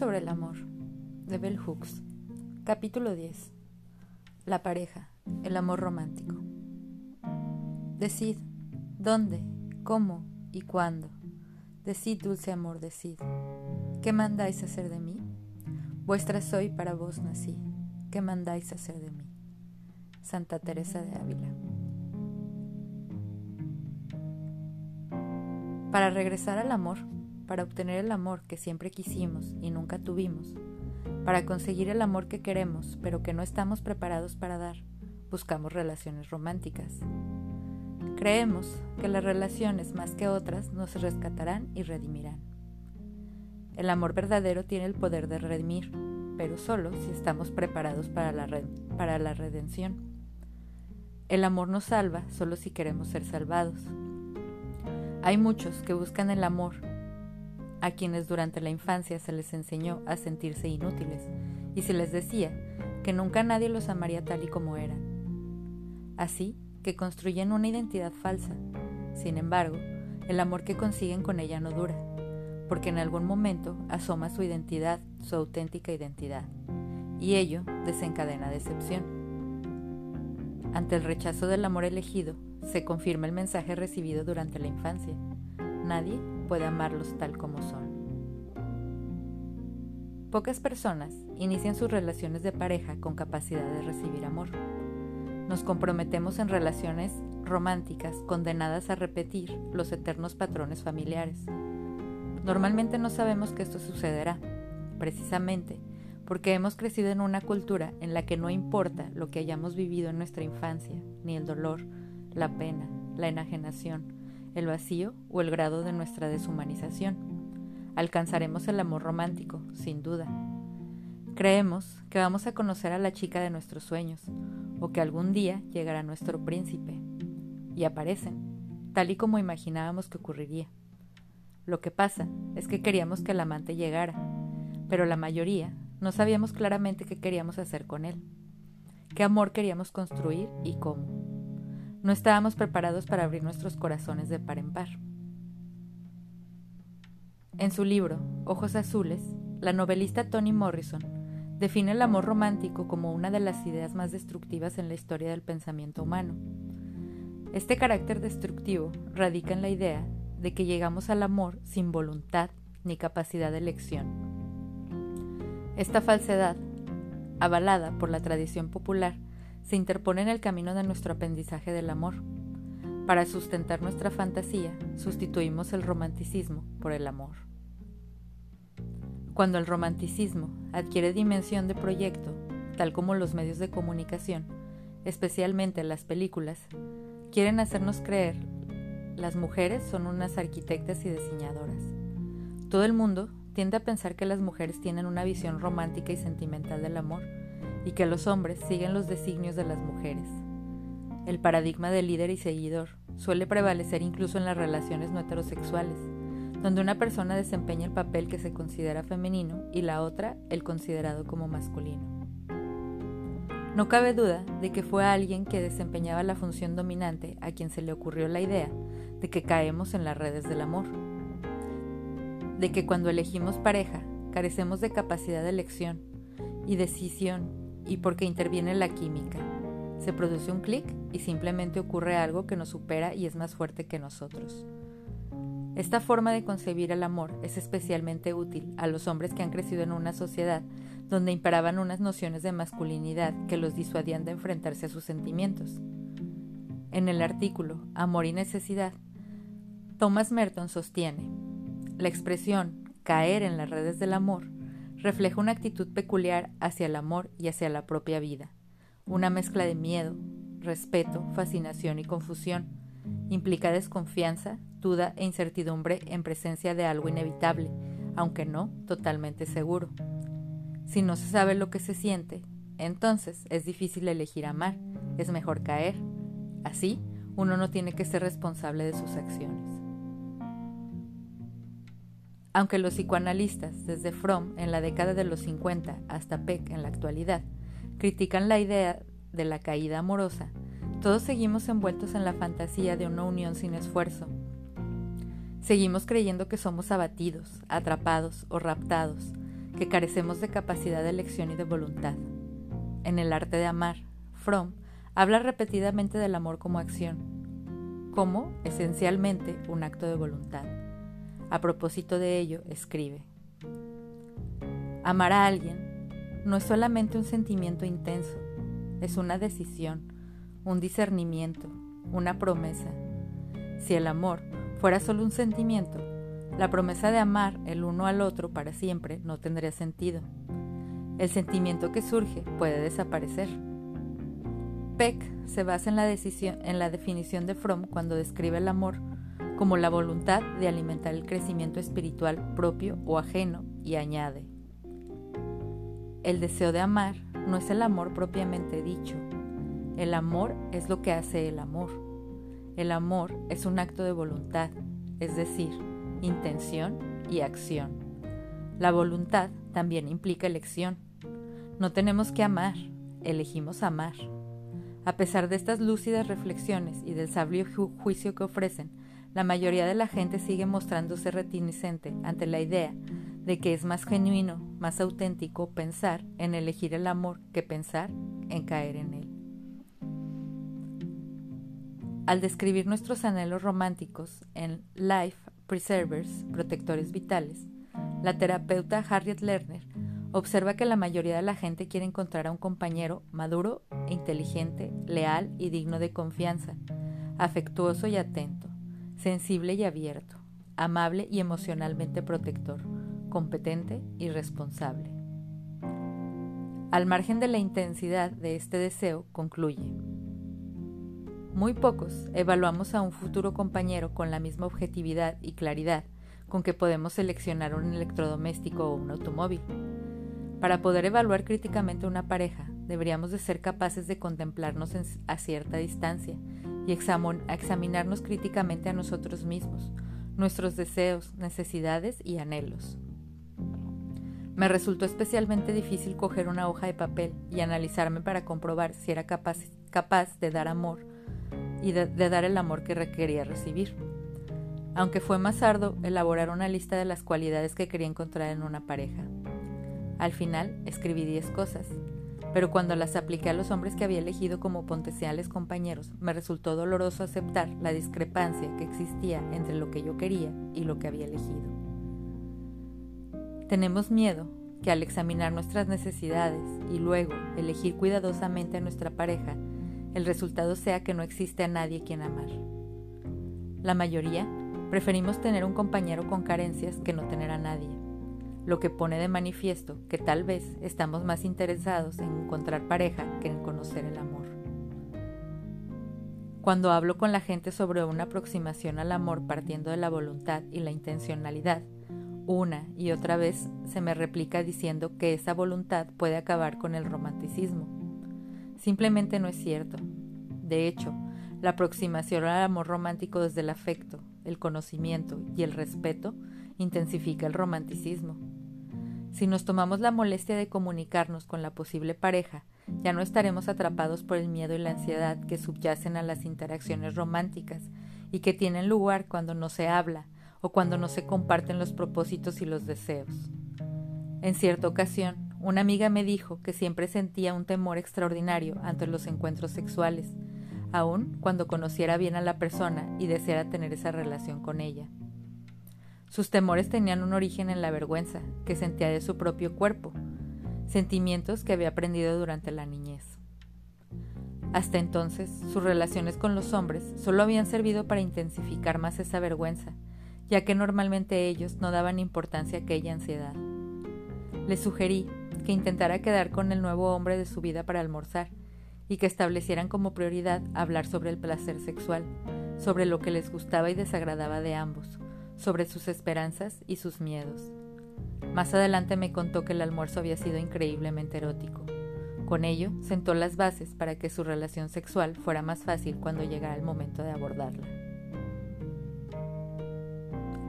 sobre el amor, de Bell Hooks. Capítulo 10. La pareja, el amor romántico. Decid, ¿dónde, cómo y cuándo? Decid, dulce amor, decid. ¿Qué mandáis hacer de mí? Vuestra soy, para vos nací. ¿Qué mandáis hacer de mí? Santa Teresa de Ávila. Para regresar al amor, para obtener el amor que siempre quisimos y nunca tuvimos, para conseguir el amor que queremos pero que no estamos preparados para dar, buscamos relaciones románticas. Creemos que las relaciones más que otras nos rescatarán y redimirán. El amor verdadero tiene el poder de redimir, pero solo si estamos preparados para la, para la redención. El amor nos salva solo si queremos ser salvados. Hay muchos que buscan el amor a quienes durante la infancia se les enseñó a sentirse inútiles y se les decía que nunca nadie los amaría tal y como eran. Así que construyen una identidad falsa. Sin embargo, el amor que consiguen con ella no dura, porque en algún momento asoma su identidad, su auténtica identidad, y ello desencadena decepción. Ante el rechazo del amor elegido, se confirma el mensaje recibido durante la infancia. Nadie puede amarlos tal como son. Pocas personas inician sus relaciones de pareja con capacidad de recibir amor. Nos comprometemos en relaciones románticas condenadas a repetir los eternos patrones familiares. Normalmente no sabemos que esto sucederá, precisamente porque hemos crecido en una cultura en la que no importa lo que hayamos vivido en nuestra infancia, ni el dolor, la pena, la enajenación, el vacío o el grado de nuestra deshumanización. Alcanzaremos el amor romántico, sin duda. Creemos que vamos a conocer a la chica de nuestros sueños, o que algún día llegará nuestro príncipe. Y aparecen, tal y como imaginábamos que ocurriría. Lo que pasa es que queríamos que el amante llegara, pero la mayoría no sabíamos claramente qué queríamos hacer con él, qué amor queríamos construir y cómo. No estábamos preparados para abrir nuestros corazones de par en par. En su libro, Ojos Azules, la novelista Toni Morrison define el amor romántico como una de las ideas más destructivas en la historia del pensamiento humano. Este carácter destructivo radica en la idea de que llegamos al amor sin voluntad ni capacidad de elección. Esta falsedad, avalada por la tradición popular, se interpone en el camino de nuestro aprendizaje del amor. Para sustentar nuestra fantasía, sustituimos el romanticismo por el amor. Cuando el romanticismo adquiere dimensión de proyecto, tal como los medios de comunicación, especialmente las películas, quieren hacernos creer las mujeres son unas arquitectas y diseñadoras. Todo el mundo tiende a pensar que las mujeres tienen una visión romántica y sentimental del amor, y que los hombres siguen los designios de las mujeres. El paradigma de líder y seguidor suele prevalecer incluso en las relaciones no heterosexuales, donde una persona desempeña el papel que se considera femenino y la otra el considerado como masculino. No cabe duda de que fue alguien que desempeñaba la función dominante a quien se le ocurrió la idea de que caemos en las redes del amor, de que cuando elegimos pareja carecemos de capacidad de elección y decisión y porque interviene la química. Se produce un clic y simplemente ocurre algo que nos supera y es más fuerte que nosotros. Esta forma de concebir el amor es especialmente útil a los hombres que han crecido en una sociedad donde imperaban unas nociones de masculinidad que los disuadían de enfrentarse a sus sentimientos. En el artículo Amor y Necesidad, Thomas Merton sostiene, la expresión caer en las redes del amor refleja una actitud peculiar hacia el amor y hacia la propia vida, una mezcla de miedo, respeto, fascinación y confusión. Implica desconfianza, duda e incertidumbre en presencia de algo inevitable, aunque no totalmente seguro. Si no se sabe lo que se siente, entonces es difícil elegir amar, es mejor caer. Así, uno no tiene que ser responsable de sus acciones. Aunque los psicoanalistas, desde Fromm en la década de los 50 hasta Peck en la actualidad, critican la idea de la caída amorosa, todos seguimos envueltos en la fantasía de una unión sin esfuerzo. Seguimos creyendo que somos abatidos, atrapados o raptados, que carecemos de capacidad de elección y de voluntad. En el arte de amar, Fromm habla repetidamente del amor como acción, como esencialmente un acto de voluntad. A propósito de ello, escribe, Amar a alguien no es solamente un sentimiento intenso, es una decisión, un discernimiento, una promesa. Si el amor fuera solo un sentimiento, la promesa de amar el uno al otro para siempre no tendría sentido. El sentimiento que surge puede desaparecer. Peck se basa en la, decisión, en la definición de Fromm cuando describe el amor como la voluntad de alimentar el crecimiento espiritual propio o ajeno y añade, el deseo de amar no es el amor propiamente dicho, el amor es lo que hace el amor. El amor es un acto de voluntad, es decir, intención y acción. La voluntad también implica elección. No tenemos que amar, elegimos amar. A pesar de estas lúcidas reflexiones y del sabio juicio que ofrecen, la mayoría de la gente sigue mostrándose retinicente ante la idea de que es más genuino, más auténtico pensar en elegir el amor que pensar en caer en él. Al describir nuestros anhelos románticos en Life Preservers, Protectores Vitales, la terapeuta Harriet Lerner observa que la mayoría de la gente quiere encontrar a un compañero maduro, inteligente, leal y digno de confianza, afectuoso y atento, sensible y abierto, amable y emocionalmente protector, competente y responsable. Al margen de la intensidad de este deseo, concluye, muy pocos evaluamos a un futuro compañero con la misma objetividad y claridad con que podemos seleccionar un electrodoméstico o un automóvil. Para poder evaluar críticamente una pareja, deberíamos de ser capaces de contemplarnos a cierta distancia y examinarnos críticamente a nosotros mismos, nuestros deseos, necesidades y anhelos. Me resultó especialmente difícil coger una hoja de papel y analizarme para comprobar si era capaz, de dar amor y de, dar el amor que requería recibir. Aunque fue más arduo elaborar una lista de las cualidades que quería encontrar en una pareja. Al final escribí 10 cosas, pero cuando las apliqué a los hombres que había elegido como potenciales compañeros, me resultó doloroso aceptar la discrepancia que existía entre lo que yo quería y lo que había elegido. Tenemos miedo que al examinar nuestras necesidades y luego elegir cuidadosamente a nuestra pareja, el resultado sea que no existe a nadie quien amar. La mayoría preferimos tener un compañero con carencias que no tener a nadie, lo que pone de manifiesto que tal vez estamos más interesados en encontrar pareja que en conocer el amor. Cuando hablo con la gente sobre una aproximación al amor partiendo de la voluntad y la intencionalidad, una y otra vez se me replica diciendo que esa voluntad puede acabar con el romanticismo Simplemente no es cierto. De hecho, la aproximación al amor romántico desde el afecto, el conocimiento y el respeto intensifica el romanticismo. Si nos tomamos la molestia de comunicarnos con la posible pareja, ya no estaremos atrapados por el miedo y la ansiedad que subyacen a las interacciones románticas y que tienen lugar cuando no se habla o cuando no se comparten los propósitos y los deseos. En cierta ocasión, una amiga me dijo que siempre sentía un temor extraordinario ante los encuentros sexuales, aun cuando conociera bien a la persona y deseara tener esa relación con ella. Sus temores tenían un origen en la vergüenza que sentía de su propio cuerpo, sentimientos que había aprendido durante la niñez. Hasta entonces, sus relaciones con los hombres solo habían servido para intensificar más esa vergüenza, ya que normalmente ellos no daban importancia a aquella ansiedad. Le sugerí que intentara quedar con el nuevo hombre de su vida para almorzar y que establecieran como prioridad hablar sobre el placer sexual, sobre lo que les gustaba y desagradaba de ambos, sobre sus esperanzas y sus miedos. Más adelante me contó que el almuerzo había sido increíblemente erótico. Con ello, sentó las bases para que su relación sexual fuera más fácil cuando llegara el momento de abordarla.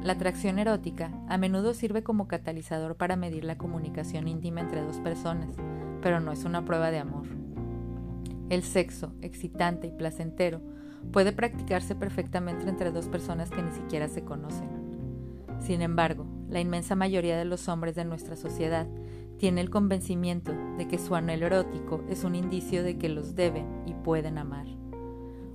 La atracción erótica a menudo sirve como catalizador para medir la comunicación íntima entre dos personas, pero no es una prueba de amor. El sexo, excitante y placentero, puede practicarse perfectamente entre dos personas que ni siquiera se conocen. Sin embargo, la inmensa mayoría de los hombres de nuestra sociedad tiene el convencimiento de que su anhelo erótico es un indicio de que los deben y pueden amar.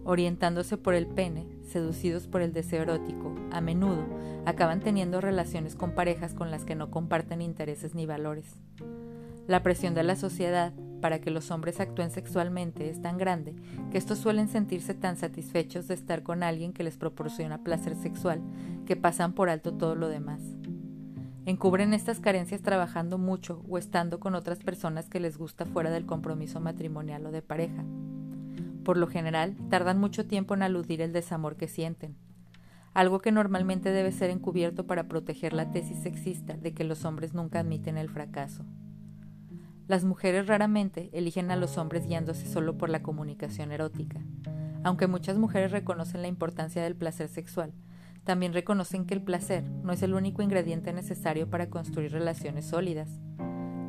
Orientándose por el pene, seducidos por el deseo erótico, a menudo acaban teniendo relaciones con parejas con las que no comparten intereses ni valores. La presión de la sociedad para que los hombres actúen sexualmente es tan grande que estos suelen sentirse tan satisfechos de estar con alguien que les proporciona placer sexual que pasan por alto todo lo demás. Encubren estas carencias trabajando mucho o estando con otras personas que les gusta fuera del compromiso matrimonial o de pareja. Por lo general, tardan mucho tiempo en aludir el desamor que sienten, algo que normalmente debe ser encubierto para proteger la tesis sexista de que los hombres nunca admiten el fracaso. Las mujeres raramente eligen a los hombres guiándose solo por la comunicación erótica. Aunque muchas mujeres reconocen la importancia del placer sexual, también reconocen que el placer no es el único ingrediente necesario para construir relaciones sólidas.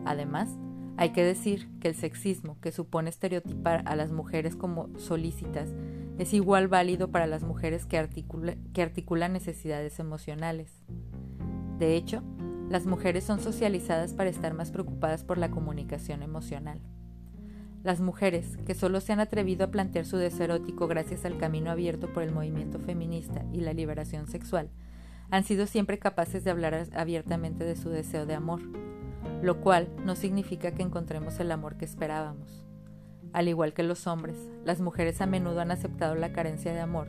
Además, hay que decir que el sexismo, que supone estereotipar a las mujeres como solícitas, es igual válido para las mujeres que, que articulan necesidades emocionales. De hecho, las mujeres son socializadas para estar más preocupadas por la comunicación emocional. Las mujeres, que solo se han atrevido a plantear su deseo erótico gracias al camino abierto por el movimiento feminista y la liberación sexual, han sido siempre capaces de hablar abiertamente de su deseo de amor, lo cual no significa que encontremos el amor que esperábamos. Al igual que los hombres, las mujeres a menudo han aceptado la carencia de amor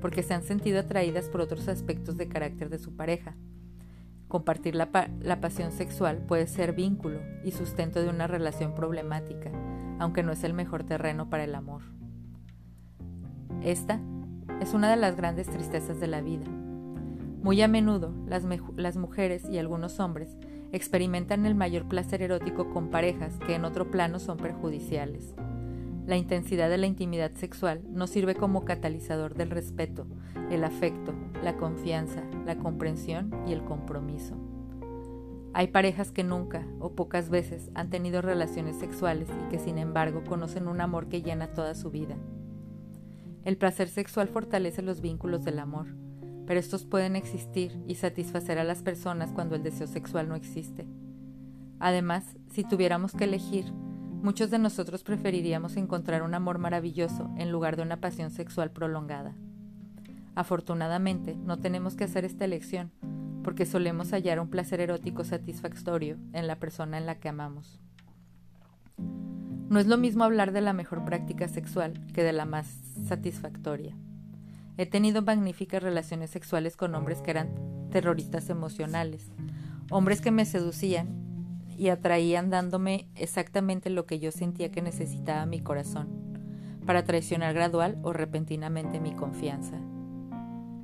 porque se han sentido atraídas por otros aspectos de carácter de su pareja, Compartir la, pasión sexual puede ser vínculo y sustento de una relación problemática, aunque no es el mejor terreno para el amor. Esta es una de las grandes tristezas de la vida. Muy a menudo las, mujeres y algunos hombres experimentan el mayor placer erótico con parejas que en otro plano son perjudiciales. La intensidad de la intimidad sexual no sirve como catalizador del respeto, el afecto, la confianza, la comprensión y el compromiso. Hay parejas que nunca o pocas veces han tenido relaciones sexuales y que sin embargo conocen un amor que llena toda su vida. El placer sexual fortalece los vínculos del amor, pero estos pueden existir y satisfacer a las personas cuando el deseo sexual no existe. Además, si tuviéramos que elegir, Muchos de nosotros preferiríamos encontrar un amor maravilloso en lugar de una pasión sexual prolongada. Afortunadamente, no tenemos que hacer esta elección, porque solemos hallar un placer erótico satisfactorio en la persona en la que amamos. No es lo mismo hablar de la mejor práctica sexual que de la más satisfactoria. He tenido magníficas relaciones sexuales con hombres que eran terroristas emocionales, hombres que me seducían y atraían dándome exactamente lo que yo sentía que necesitaba mi corazón, para traicionar gradual o repentinamente mi confianza.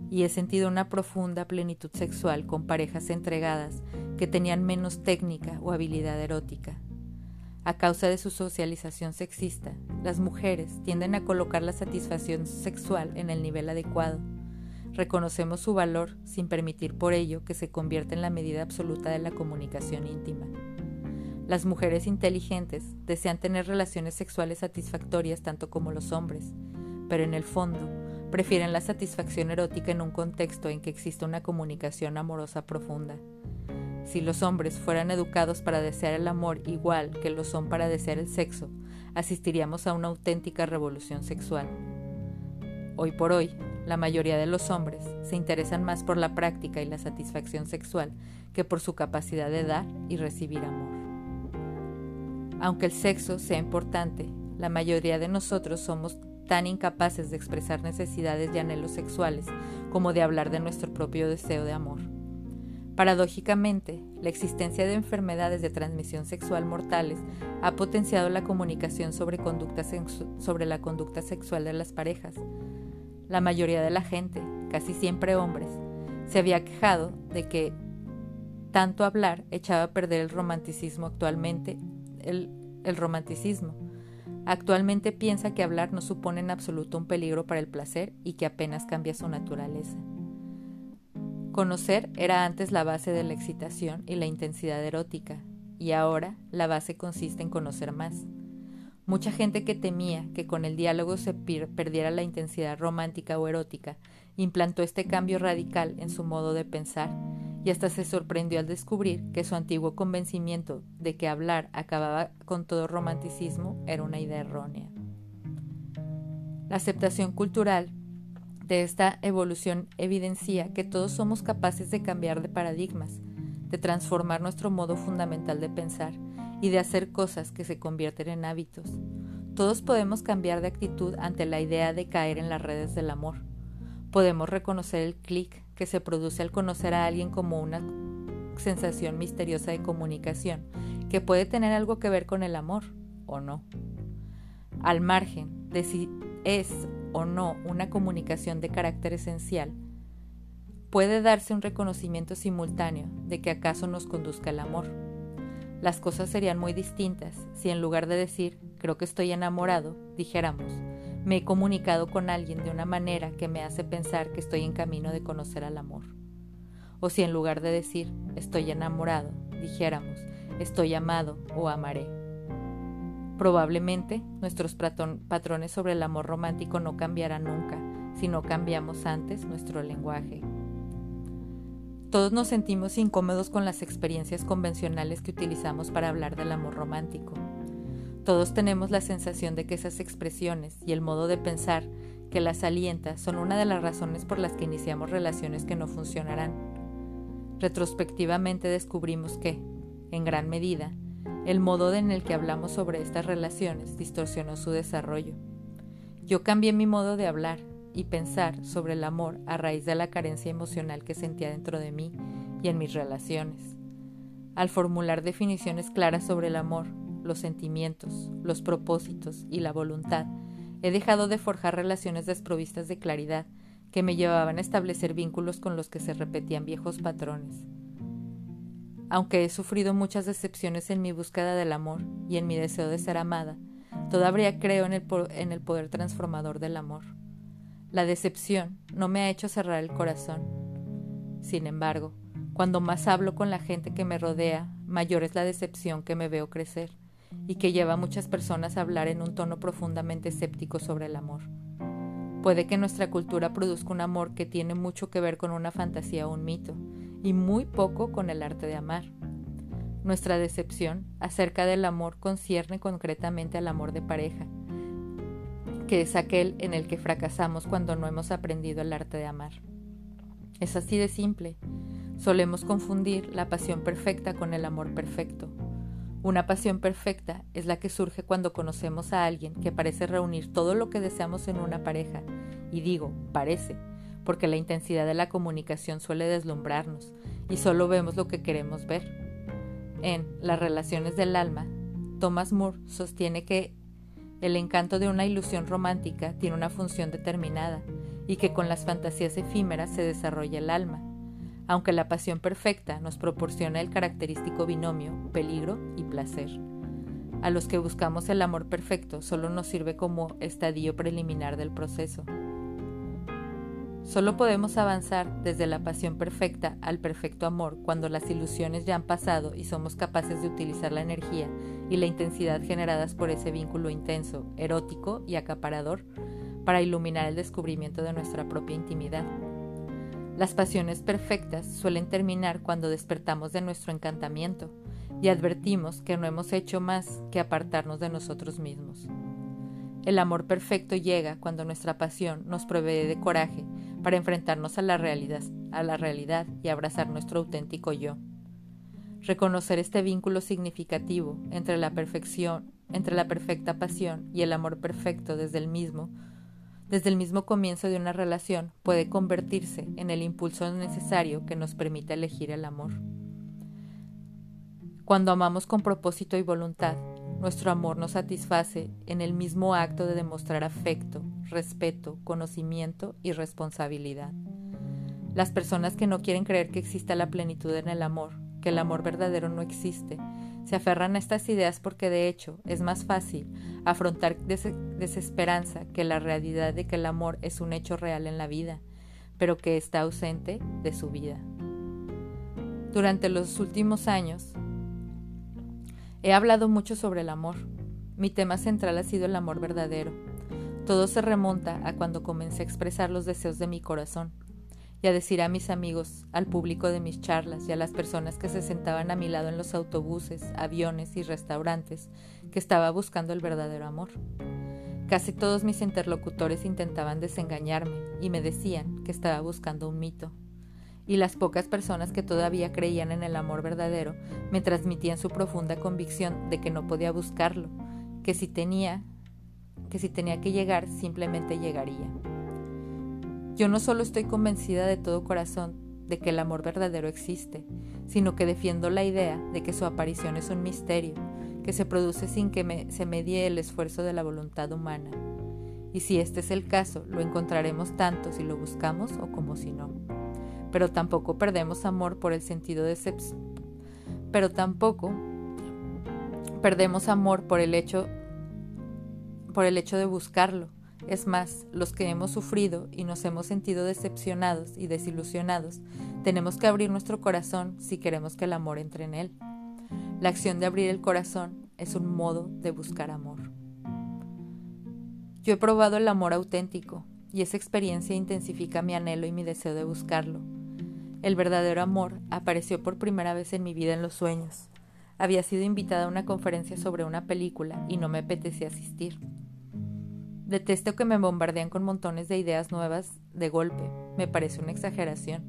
Y he sentido una profunda plenitud sexual con parejas entregadas que tenían menos técnica o habilidad erótica. A causa de su socialización sexista, las mujeres tienden a colocar la satisfacción sexual en el nivel adecuado. Reconocemos su valor sin permitir por ello que se convierta en la medida absoluta de la comunicación íntima. Las mujeres inteligentes desean tener relaciones sexuales satisfactorias tanto como los hombres, pero en el fondo prefieren la satisfacción erótica en un contexto en que existe una comunicación amorosa profunda. Si los hombres fueran educados para desear el amor igual que lo son para desear el sexo, asistiríamos a una auténtica revolución sexual. Hoy por hoy, la mayoría de los hombres se interesan más por la práctica y la satisfacción sexual que por su capacidad de dar y recibir amor. Aunque el sexo sea importante, la mayoría de nosotros somos tan incapaces de expresar necesidades y anhelos sexuales como de hablar de nuestro propio deseo de amor. Paradójicamente, la existencia de enfermedades de transmisión sexual mortales ha potenciado la comunicación sobre, sobre la conducta sexual de las parejas. La mayoría de la gente, casi siempre hombres, se había quejado de que tanto hablar echaba a perder el romanticismo actualmente el, romanticismo. Actualmente piensa que hablar no supone en absoluto un peligro para el placer y que apenas cambia su naturaleza. Conocer era antes la base de la excitación y la intensidad erótica, y ahora la base consiste en conocer más. Mucha gente que temía que con el diálogo se perdiera la intensidad romántica o erótica implantó este cambio radical en su modo de pensar y hasta se sorprendió al descubrir que su antiguo convencimiento de que hablar acababa con todo romanticismo era una idea errónea. La aceptación cultural de esta evolución evidencia que todos somos capaces de cambiar de paradigmas, de transformar nuestro modo fundamental de pensar y de hacer cosas que se convierten en hábitos. Todos podemos cambiar de actitud ante la idea de caer en las redes del amor. Podemos reconocer el clic que se produce al conocer a alguien como una sensación misteriosa de comunicación que puede tener algo que ver con el amor o no. Al margen de si es o no una comunicación de carácter esencial, puede darse un reconocimiento simultáneo de que acaso nos conduzca el amor. Las cosas serían muy distintas si en lugar de decir creo que estoy enamorado, dijéramos me he comunicado con alguien de una manera que me hace pensar que estoy en camino de conocer al amor. O si en lugar de decir estoy enamorado, dijéramos estoy amado o amaré. Probablemente nuestros patrones sobre el amor romántico no cambiarán nunca si no cambiamos antes nuestro lenguaje. Todos nos sentimos incómodos con las experiencias convencionales que utilizamos para hablar del amor romántico. Todos tenemos la sensación de que esas expresiones y el modo de pensar que las alienta son una de las razones por las que iniciamos relaciones que no funcionarán. Retrospectivamente descubrimos que, en gran medida, el modo en el que hablamos sobre estas relaciones distorsionó su desarrollo. Yo cambié mi modo de hablar y pensar sobre el amor a raíz de la carencia emocional que sentía dentro de mí y en mis relaciones. Al formular definiciones claras sobre el amor, los sentimientos, los propósitos y la voluntad, he dejado de forjar relaciones desprovistas de claridad que me llevaban a establecer vínculos con los que se repetían viejos patrones. Aunque he sufrido muchas decepciones en mi búsqueda del amor y en mi deseo de ser amada, todavía creo en el, poder transformador del amor. La decepción no me ha hecho cerrar el corazón. Sin embargo, cuando más hablo con la gente que me rodea, mayor es la decepción que me veo crecer y que lleva a muchas personas a hablar en un tono profundamente escéptico sobre el amor. Puede que nuestra cultura produzca un amor que tiene mucho que ver con una fantasía o un mito, y muy poco con el arte de amar. Nuestra decepción acerca del amor concierne concretamente al amor de pareja, que es aquel en el que fracasamos cuando no hemos aprendido el arte de amar. Es así de simple. Solemos confundir la pasión perfecta con el amor perfecto. Una pasión perfecta es la que surge cuando conocemos a alguien que parece reunir todo lo que deseamos en una pareja. Y digo, parece, porque la intensidad de la comunicación suele deslumbrarnos y solo vemos lo que queremos ver. En Las relaciones del alma, Thomas Moore sostiene que el encanto de una ilusión romántica tiene una función determinada y que con las fantasías efímeras se desarrolla el alma, aunque la pasión perfecta nos proporciona el característico binomio peligro y placer. A los que buscamos el amor perfecto solo nos sirve como estadio preliminar del proceso. Solo podemos avanzar desde la pasión perfecta al perfecto amor cuando las ilusiones ya han pasado y somos capaces de utilizar la energía y la intensidad generadas por ese vínculo intenso, erótico y acaparador para iluminar el descubrimiento de nuestra propia intimidad. Las pasiones perfectas suelen terminar cuando despertamos de nuestro encantamiento y advertimos que no hemos hecho más que apartarnos de nosotros mismos. El amor perfecto llega cuando nuestra pasión nos provee de coraje para enfrentarnos a la realidad, a la realidad y abrazar nuestro auténtico yo. Reconocer este vínculo significativo entre la perfección, entre la perfecta pasión y el amor perfecto desde el mismo, desde el mismo comienzo de una relación puede convertirse en el impulso necesario que nos permite elegir el amor. Cuando amamos con propósito y voluntad, nuestro amor nos satisface en el mismo acto de demostrar afecto, respeto, conocimiento y responsabilidad. Las personas que no quieren creer que exista la plenitud en el amor, que el amor verdadero no existe, se aferran a estas ideas porque de hecho es más fácil afrontar desesperanza que la realidad de que el amor es un hecho real en la vida, pero que está ausente de su vida. Durante los últimos años, He hablado mucho sobre el amor. Mi tema central ha sido el amor verdadero. Todo se remonta a cuando comencé a expresar los deseos de mi corazón. Y a decir a mis amigos, al público de mis charlas y a las personas que se sentaban a mi lado en los autobuses, aviones y restaurantes que estaba buscando el verdadero amor. Casi todos mis interlocutores intentaban desengañarme y me decían que estaba buscando un mito. Y las pocas personas que todavía creían en el amor verdadero me transmitían su profunda convicción de que no podía buscarlo, que si tenía que si tenía que llegar simplemente llegaría. Yo no solo estoy convencida de todo corazón de que el amor verdadero existe, sino que defiendo la idea de que su aparición es un misterio que se produce sin que se medie el esfuerzo de la voluntad humana. Y si este es el caso, lo encontraremos tanto si lo buscamos o como si no. Pero tampoco perdemos amor por el sentido de pero tampoco perdemos amor por el hecho por el hecho de buscarlo. Es más, los que hemos sufrido y nos hemos sentido decepcionados y desilusionados, tenemos que abrir nuestro corazón si queremos que el amor entre en él. La acción de abrir el corazón es un modo de buscar amor. Yo he probado el amor auténtico y esa experiencia intensifica mi anhelo y mi deseo de buscarlo. El verdadero amor apareció por primera vez en mi vida en los sueños. Había sido invitada a una conferencia sobre una película y no me apetecía asistir. Detesto que me bombardean con montones de ideas nuevas de golpe. Me parece una exageración.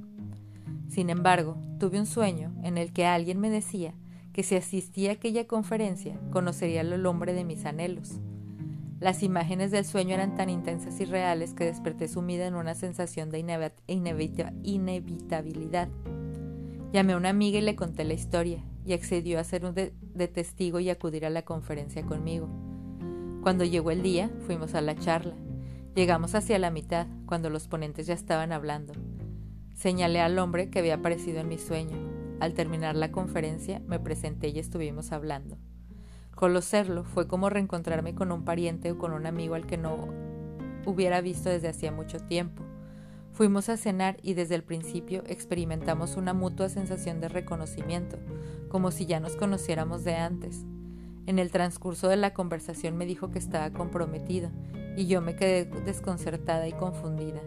Sin embargo, tuve un sueño en el que alguien me decía que si asistía a aquella conferencia conocería al hombre de mis anhelos. Las imágenes del sueño eran tan intensas y reales que desperté sumida en una sensación de inevitabilidad. Llamé a una amiga y le conté la historia, y accedió a ser un de testigo y acudir a la conferencia conmigo. Cuando llegó el día, fuimos a la charla. Llegamos hacia la mitad, cuando los ponentes ya estaban hablando. Señalé al hombre que había aparecido en mi sueño. Al terminar la conferencia me presenté y estuvimos hablando. Conocerlo fue como reencontrarme con un pariente o con un amigo al que no hubiera visto desde hacía mucho tiempo. Fuimos a cenar y desde el principio experimentamos una mutua sensación de reconocimiento, como si ya nos conociéramos de antes. En el transcurso de la conversación me dijo que estaba comprometido y yo me quedé desconcertada y confundida.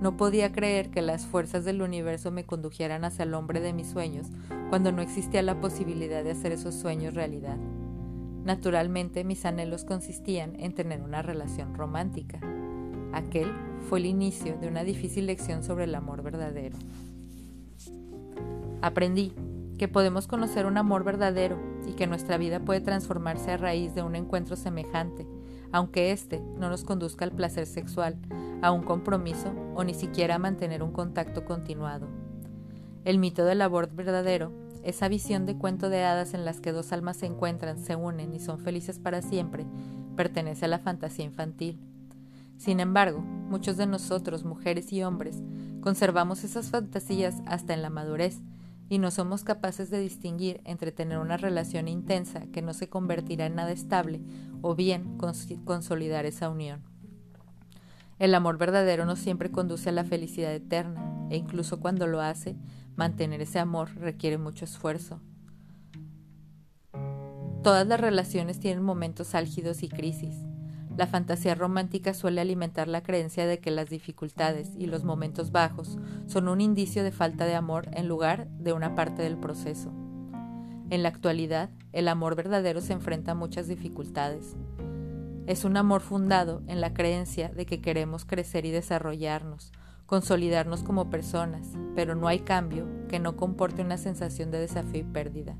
No podía creer que las fuerzas del universo me condujeran hacia el hombre de mis sueños cuando no existía la posibilidad de hacer esos sueños realidad. Naturalmente mis anhelos consistían en tener una relación romántica. Aquel fue el inicio de una difícil lección sobre el amor verdadero. Aprendí que podemos conocer un amor verdadero y que nuestra vida puede transformarse a raíz de un encuentro semejante, aunque éste no nos conduzca al placer sexual, a un compromiso o ni siquiera a mantener un contacto continuado. El mito del amor verdadero, esa visión de cuento de hadas en las que dos almas se encuentran, se unen y son felices para siempre, pertenece a la fantasía infantil. Sin embargo, muchos de nosotros, mujeres y hombres, conservamos esas fantasías hasta en la madurez y no somos capaces de distinguir entre tener una relación intensa que no se convertirá en nada estable o bien consolidar esa unión. El amor verdadero no siempre conduce a la felicidad eterna, e incluso cuando lo hace, mantener ese amor requiere mucho esfuerzo. Todas las relaciones tienen momentos álgidos y crisis. La fantasía romántica suele alimentar la creencia de que las dificultades y los momentos bajos son un indicio de falta de amor en lugar de una parte del proceso. En la actualidad, el amor verdadero se enfrenta a muchas dificultades. Es un amor fundado en la creencia de que queremos crecer y desarrollarnos, consolidarnos como personas, pero no hay cambio que no comporte una sensación de desafío y pérdida.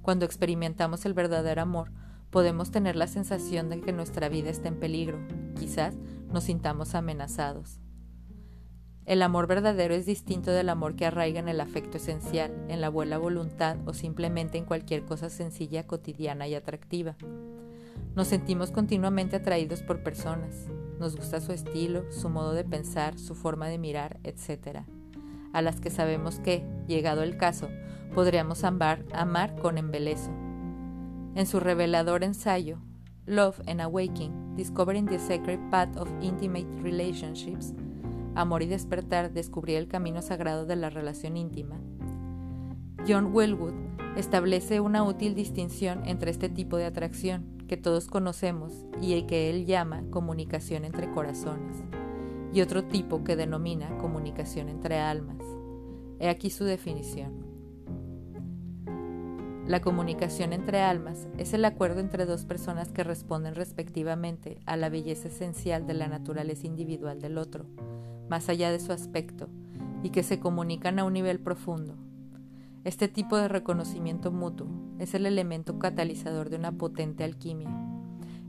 Cuando experimentamos el verdadero amor, podemos tener la sensación de que nuestra vida está en peligro, quizás nos sintamos amenazados. El amor verdadero es distinto del amor que arraiga en el afecto esencial, en la buena voluntad o simplemente en cualquier cosa sencilla, cotidiana y atractiva. Nos sentimos continuamente atraídos por personas. Nos gusta su estilo, su modo de pensar, su forma de mirar, etc. A las que sabemos que, llegado el caso, podríamos amar, amar con embelezo. En su revelador ensayo, Love and Awakening, Discovering the Sacred Path of Intimate Relationships, Amor y Despertar, descubrí el camino sagrado de la relación íntima. John Wellwood establece una útil distinción entre este tipo de atracción, que todos conocemos y el que él llama comunicación entre corazones. y otro tipo que denomina comunicación entre almas. He aquí su definición. La comunicación entre almas es el acuerdo entre dos personas que responden respectivamente a la belleza esencial de la naturaleza individual del otro, más allá de su aspecto, y que se comunican a un nivel profundo. Este tipo de reconocimiento mutuo es el elemento catalizador de una potente alquimia.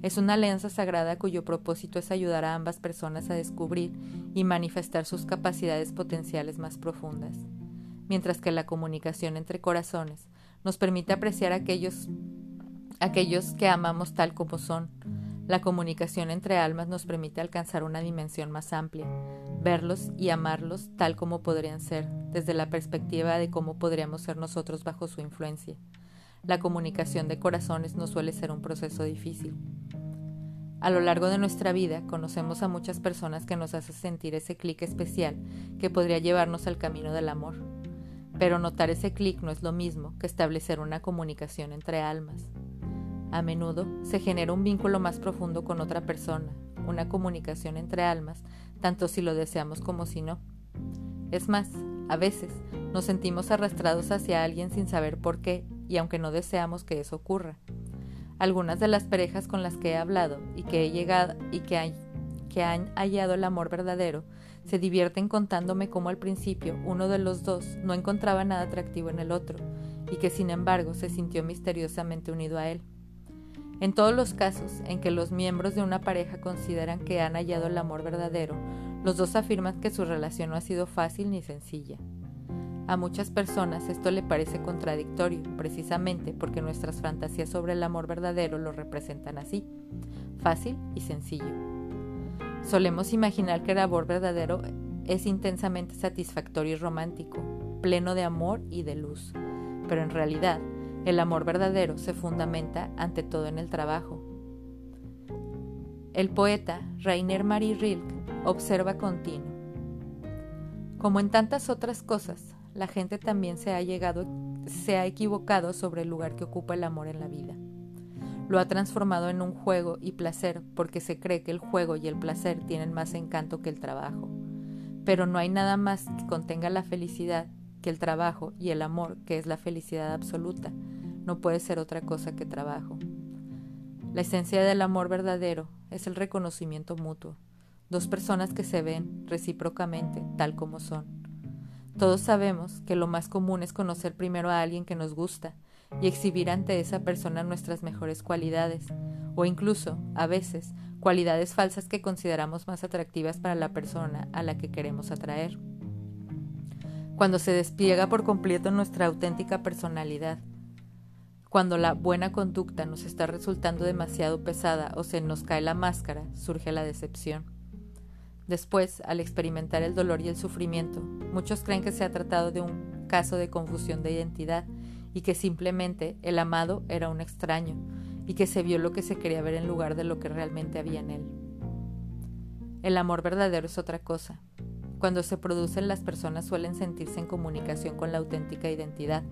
Es una alianza sagrada cuyo propósito es ayudar a ambas personas a descubrir y manifestar sus capacidades potenciales más profundas, mientras que la comunicación entre corazones nos permite apreciar aquellos, aquellos que amamos tal como son. La comunicación entre almas nos permite alcanzar una dimensión más amplia, verlos y amarlos tal como podrían ser, desde la perspectiva de cómo podríamos ser nosotros bajo su influencia. La comunicación de corazones no suele ser un proceso difícil. A lo largo de nuestra vida conocemos a muchas personas que nos hacen sentir ese clic especial que podría llevarnos al camino del amor. Pero notar ese clic no es lo mismo que establecer una comunicación entre almas. A menudo se genera un vínculo más profundo con otra persona, una comunicación entre almas, tanto si lo deseamos como si no. Es más, a veces nos sentimos arrastrados hacia alguien sin saber por qué y aunque no deseamos que eso ocurra. Algunas de las parejas con las que he hablado y que he llegado y que, que han hallado el amor verdadero se divierten contándome cómo al principio uno de los dos no encontraba nada atractivo en el otro y que sin embargo se sintió misteriosamente unido a él. En todos los casos en que los miembros de una pareja consideran que han hallado el amor verdadero, los dos afirman que su relación no ha sido fácil ni sencilla. A muchas personas esto le parece contradictorio, precisamente porque nuestras fantasías sobre el amor verdadero lo representan así, fácil y sencillo. Solemos imaginar que el amor verdadero es intensamente satisfactorio y romántico, pleno de amor y de luz, pero en realidad el amor verdadero se fundamenta ante todo en el trabajo. El poeta Rainer Marie Rilke observa continuo. Como en tantas otras cosas, la gente también se ha llegado se ha equivocado sobre el lugar que ocupa el amor en la vida lo ha transformado en un juego y placer porque se cree que el juego y el placer tienen más encanto que el trabajo. Pero no hay nada más que contenga la felicidad que el trabajo y el amor, que es la felicidad absoluta, no puede ser otra cosa que trabajo. La esencia del amor verdadero es el reconocimiento mutuo, dos personas que se ven recíprocamente tal como son. Todos sabemos que lo más común es conocer primero a alguien que nos gusta, y exhibir ante esa persona nuestras mejores cualidades, o incluso, a veces, cualidades falsas que consideramos más atractivas para la persona a la que queremos atraer. Cuando se despliega por completo nuestra auténtica personalidad, cuando la buena conducta nos está resultando demasiado pesada o se nos cae la máscara, surge la decepción. Después, al experimentar el dolor y el sufrimiento, muchos creen que se ha tratado de un caso de confusión de identidad y que simplemente el amado era un extraño y que se vio lo que se quería ver en lugar de lo que realmente había en él. El amor verdadero es otra cosa. Cuando se producen las personas suelen sentirse en comunicación con la auténtica identidad.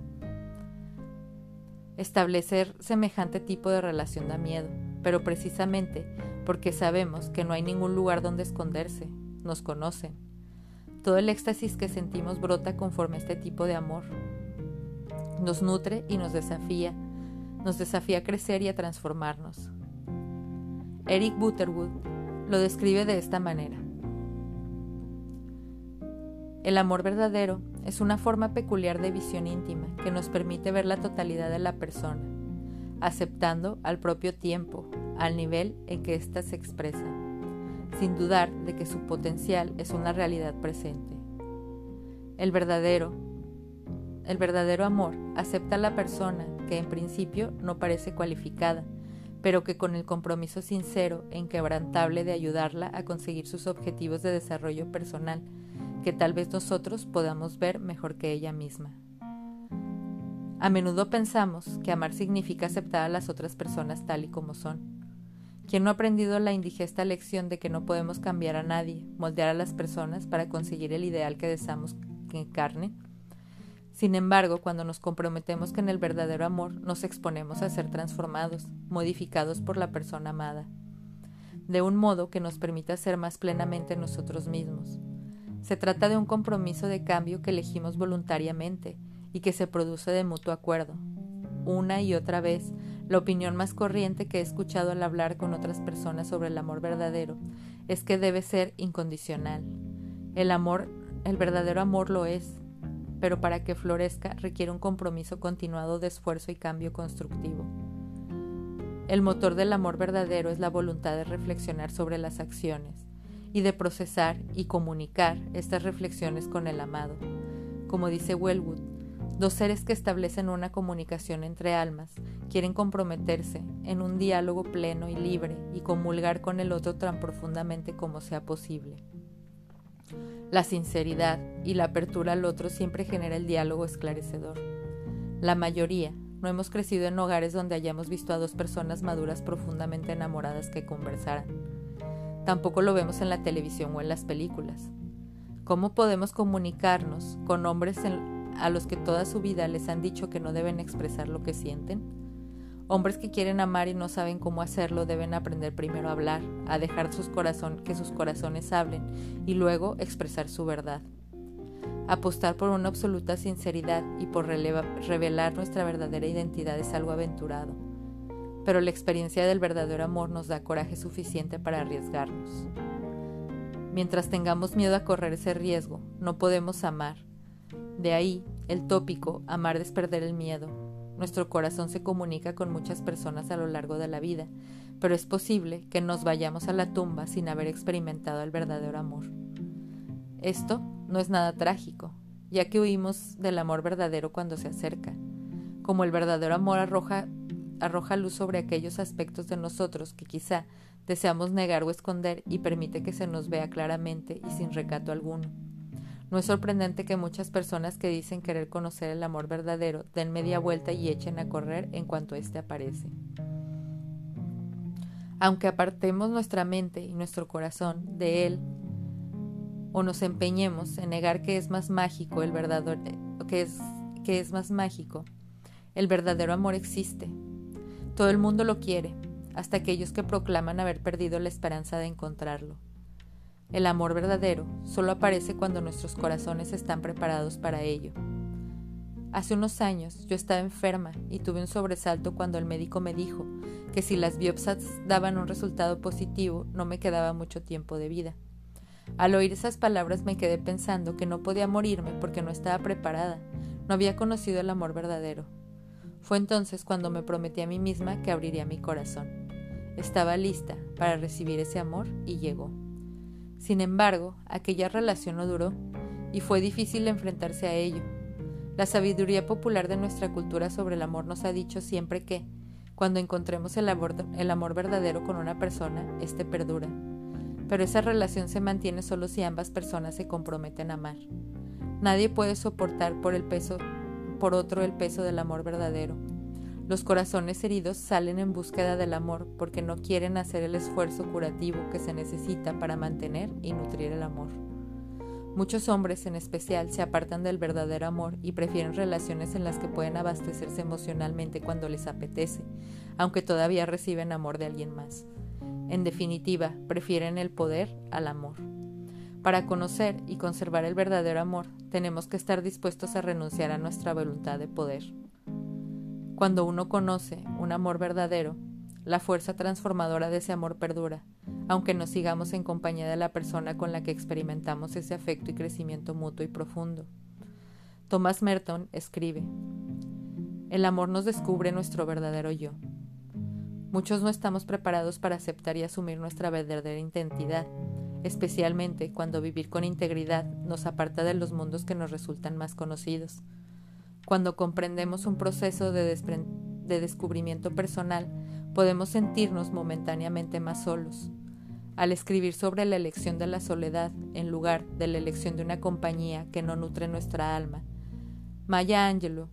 Establecer semejante tipo de relación da miedo, pero precisamente porque sabemos que no hay ningún lugar donde esconderse, nos conocen. Todo el éxtasis que sentimos brota conforme a este tipo de amor, nos nutre y nos desafía, nos desafía a crecer y a transformarnos. Eric Butterwood lo describe de esta manera. El amor verdadero es una forma peculiar de visión íntima que nos permite ver la totalidad de la persona, aceptando al propio tiempo, al nivel en que ésta se expresa, sin dudar de que su potencial es una realidad presente. El verdadero el verdadero amor acepta a la persona que en principio no parece cualificada, pero que con el compromiso sincero e inquebrantable de ayudarla a conseguir sus objetivos de desarrollo personal, que tal vez nosotros podamos ver mejor que ella misma. A menudo pensamos que amar significa aceptar a las otras personas tal y como son. ¿Quién no ha aprendido la indigesta lección de que no podemos cambiar a nadie, moldear a las personas para conseguir el ideal que deseamos que encarne? Sin embargo, cuando nos comprometemos con el verdadero amor, nos exponemos a ser transformados, modificados por la persona amada. de un modo que nos permita ser más plenamente nosotros mismos. Se trata de un compromiso de cambio que elegimos voluntariamente y que se produce de mutuo acuerdo. Una y otra vez, la opinión más corriente que he escuchado al hablar con otras personas sobre el amor verdadero es que debe ser incondicional. El amor, el verdadero amor lo es, pero para que florezca requiere un compromiso continuado de esfuerzo y cambio constructivo. El motor del amor verdadero es la voluntad de reflexionar sobre las acciones y de procesar y comunicar estas reflexiones con el amado. Como dice Wellwood, dos seres que establecen una comunicación entre almas quieren comprometerse en un diálogo pleno y libre y comulgar con el otro tan profundamente como sea posible. La sinceridad y la apertura al otro siempre genera el diálogo esclarecedor. La mayoría, no hemos crecido en hogares donde hayamos visto a dos personas maduras profundamente enamoradas que conversaran. Tampoco lo vemos en la televisión o en las películas. ¿Cómo podemos comunicarnos con hombres a los que toda su vida les han dicho que no deben expresar lo que sienten? Hombres que quieren amar y no saben cómo hacerlo deben aprender primero a hablar, a dejar sus corazón, que sus corazones hablen y luego expresar su verdad. Apostar por una absoluta sinceridad y por revelar nuestra verdadera identidad es algo aventurado, pero la experiencia del verdadero amor nos da coraje suficiente para arriesgarnos. Mientras tengamos miedo a correr ese riesgo, no podemos amar. De ahí el tópico amar es perder el miedo. Nuestro corazón se comunica con muchas personas a lo largo de la vida, pero es posible que nos vayamos a la tumba sin haber experimentado el verdadero amor. Esto no es nada trágico, ya que huimos del amor verdadero cuando se acerca. Como el verdadero amor arroja, arroja luz sobre aquellos aspectos de nosotros que quizá deseamos negar o esconder y permite que se nos vea claramente y sin recato alguno. No es sorprendente que muchas personas que dicen querer conocer el amor verdadero den media vuelta y echen a correr en cuanto éste aparece. Aunque apartemos nuestra mente y nuestro corazón de él o nos empeñemos en negar que es más mágico el verdadero que es que es más mágico. El verdadero amor existe. Todo el mundo lo quiere, hasta aquellos que proclaman haber perdido la esperanza de encontrarlo. El amor verdadero solo aparece cuando nuestros corazones están preparados para ello. Hace unos años yo estaba enferma y tuve un sobresalto cuando el médico me dijo que si las biopsias daban un resultado positivo no me quedaba mucho tiempo de vida. Al oír esas palabras me quedé pensando que no podía morirme porque no estaba preparada, no había conocido el amor verdadero. Fue entonces cuando me prometí a mí misma que abriría mi corazón. Estaba lista para recibir ese amor y llegó. Sin embargo, aquella relación no duró y fue difícil enfrentarse a ello. La sabiduría popular de nuestra cultura sobre el amor nos ha dicho siempre que, cuando encontremos el amor, verdadero con una persona, éste perdura pero esa relación se mantiene solo si ambas personas se comprometen a amar. Nadie puede soportar por el peso por otro el peso del amor verdadero. Los corazones heridos salen en búsqueda del amor porque no quieren hacer el esfuerzo curativo que se necesita para mantener y nutrir el amor. Muchos hombres en especial se apartan del verdadero amor y prefieren relaciones en las que pueden abastecerse emocionalmente cuando les apetece, aunque todavía reciben amor de alguien más. En definitiva, prefieren el poder al amor. Para conocer y conservar el verdadero amor, tenemos que estar dispuestos a renunciar a nuestra voluntad de poder. Cuando uno conoce un amor verdadero, la fuerza transformadora de ese amor perdura, aunque nos sigamos en compañía de la persona con la que experimentamos ese afecto y crecimiento mutuo y profundo. Thomas Merton escribe, El amor nos descubre nuestro verdadero yo. Muchos no estamos preparados para aceptar y asumir nuestra verdadera identidad, especialmente cuando vivir con integridad nos aparta de los mundos que nos resultan más conocidos. Cuando comprendemos un proceso de, de descubrimiento personal, podemos sentirnos momentáneamente más solos. Al escribir sobre la elección de la soledad en lugar de la elección de una compañía que no nutre nuestra alma, Maya Angelou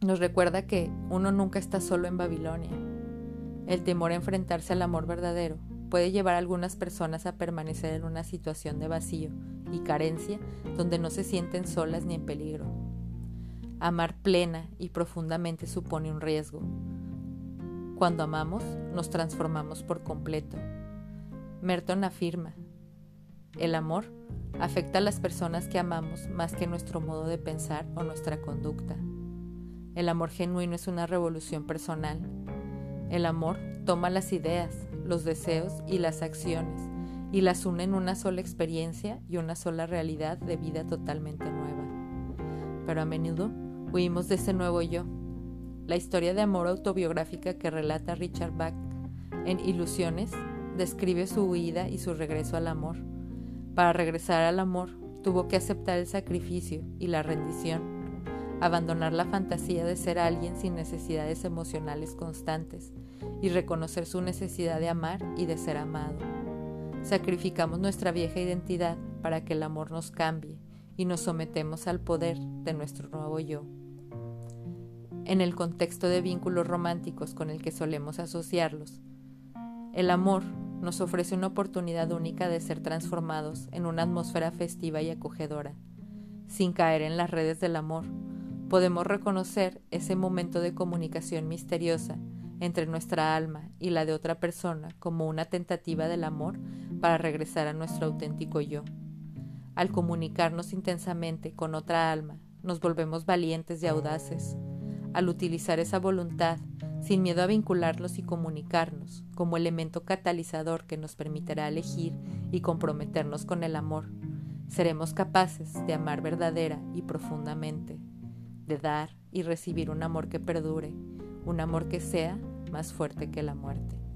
nos recuerda que uno nunca está solo en Babilonia, el temor a enfrentarse al amor verdadero puede llevar a algunas personas a permanecer en una situación de vacío y carencia donde no se sienten solas ni en peligro. Amar plena y profundamente supone un riesgo. Cuando amamos, nos transformamos por completo. Merton afirma, el amor afecta a las personas que amamos más que nuestro modo de pensar o nuestra conducta. El amor genuino es una revolución personal. El amor toma las ideas, los deseos y las acciones y las une en una sola experiencia y una sola realidad de vida totalmente nueva. Pero a menudo huimos de ese nuevo yo. La historia de amor autobiográfica que relata Richard Bach en Ilusiones describe su huida y su regreso al amor. Para regresar al amor, tuvo que aceptar el sacrificio y la rendición, abandonar la fantasía de ser alguien sin necesidades emocionales constantes y reconocer su necesidad de amar y de ser amado. Sacrificamos nuestra vieja identidad para que el amor nos cambie y nos sometemos al poder de nuestro nuevo yo. En el contexto de vínculos románticos con el que solemos asociarlos, el amor nos ofrece una oportunidad única de ser transformados en una atmósfera festiva y acogedora. Sin caer en las redes del amor, podemos reconocer ese momento de comunicación misteriosa entre nuestra alma y la de otra persona como una tentativa del amor para regresar a nuestro auténtico yo. Al comunicarnos intensamente con otra alma, nos volvemos valientes y audaces. Al utilizar esa voluntad, sin miedo a vincularnos y comunicarnos, como elemento catalizador que nos permitirá elegir y comprometernos con el amor, seremos capaces de amar verdadera y profundamente, de dar y recibir un amor que perdure, un amor que sea más fuerte que la muerte.